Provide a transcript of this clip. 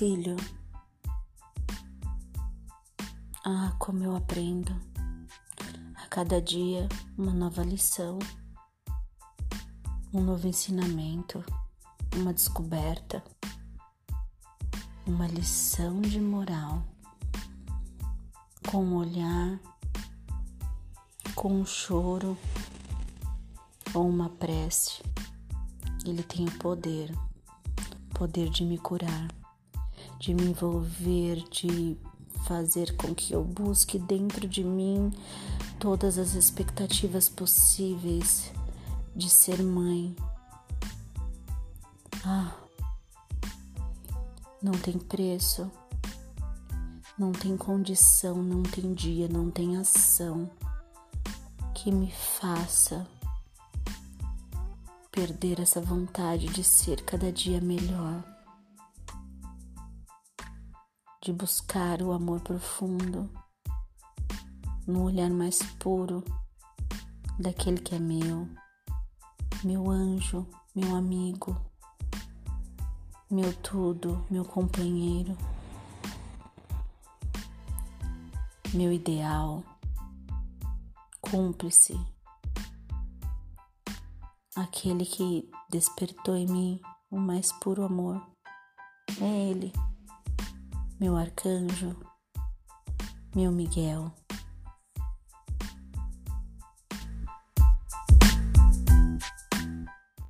Filho, ah, como eu aprendo. A cada dia, uma nova lição, um novo ensinamento, uma descoberta, uma lição de moral, com um olhar, com um choro. Ou uma prece. Ele tem o poder, poder de me curar, de me envolver, de fazer com que eu busque dentro de mim todas as expectativas possíveis de ser mãe. Ah, não tem preço, não tem condição, não tem dia, não tem ação que me faça perder essa vontade de ser cada dia melhor de buscar o amor profundo no olhar mais puro daquele que é meu, meu anjo, meu amigo, meu tudo, meu companheiro, meu ideal, cúmplice, aquele que despertou em mim o mais puro amor. É Ele meu arcanjo, meu Miguel.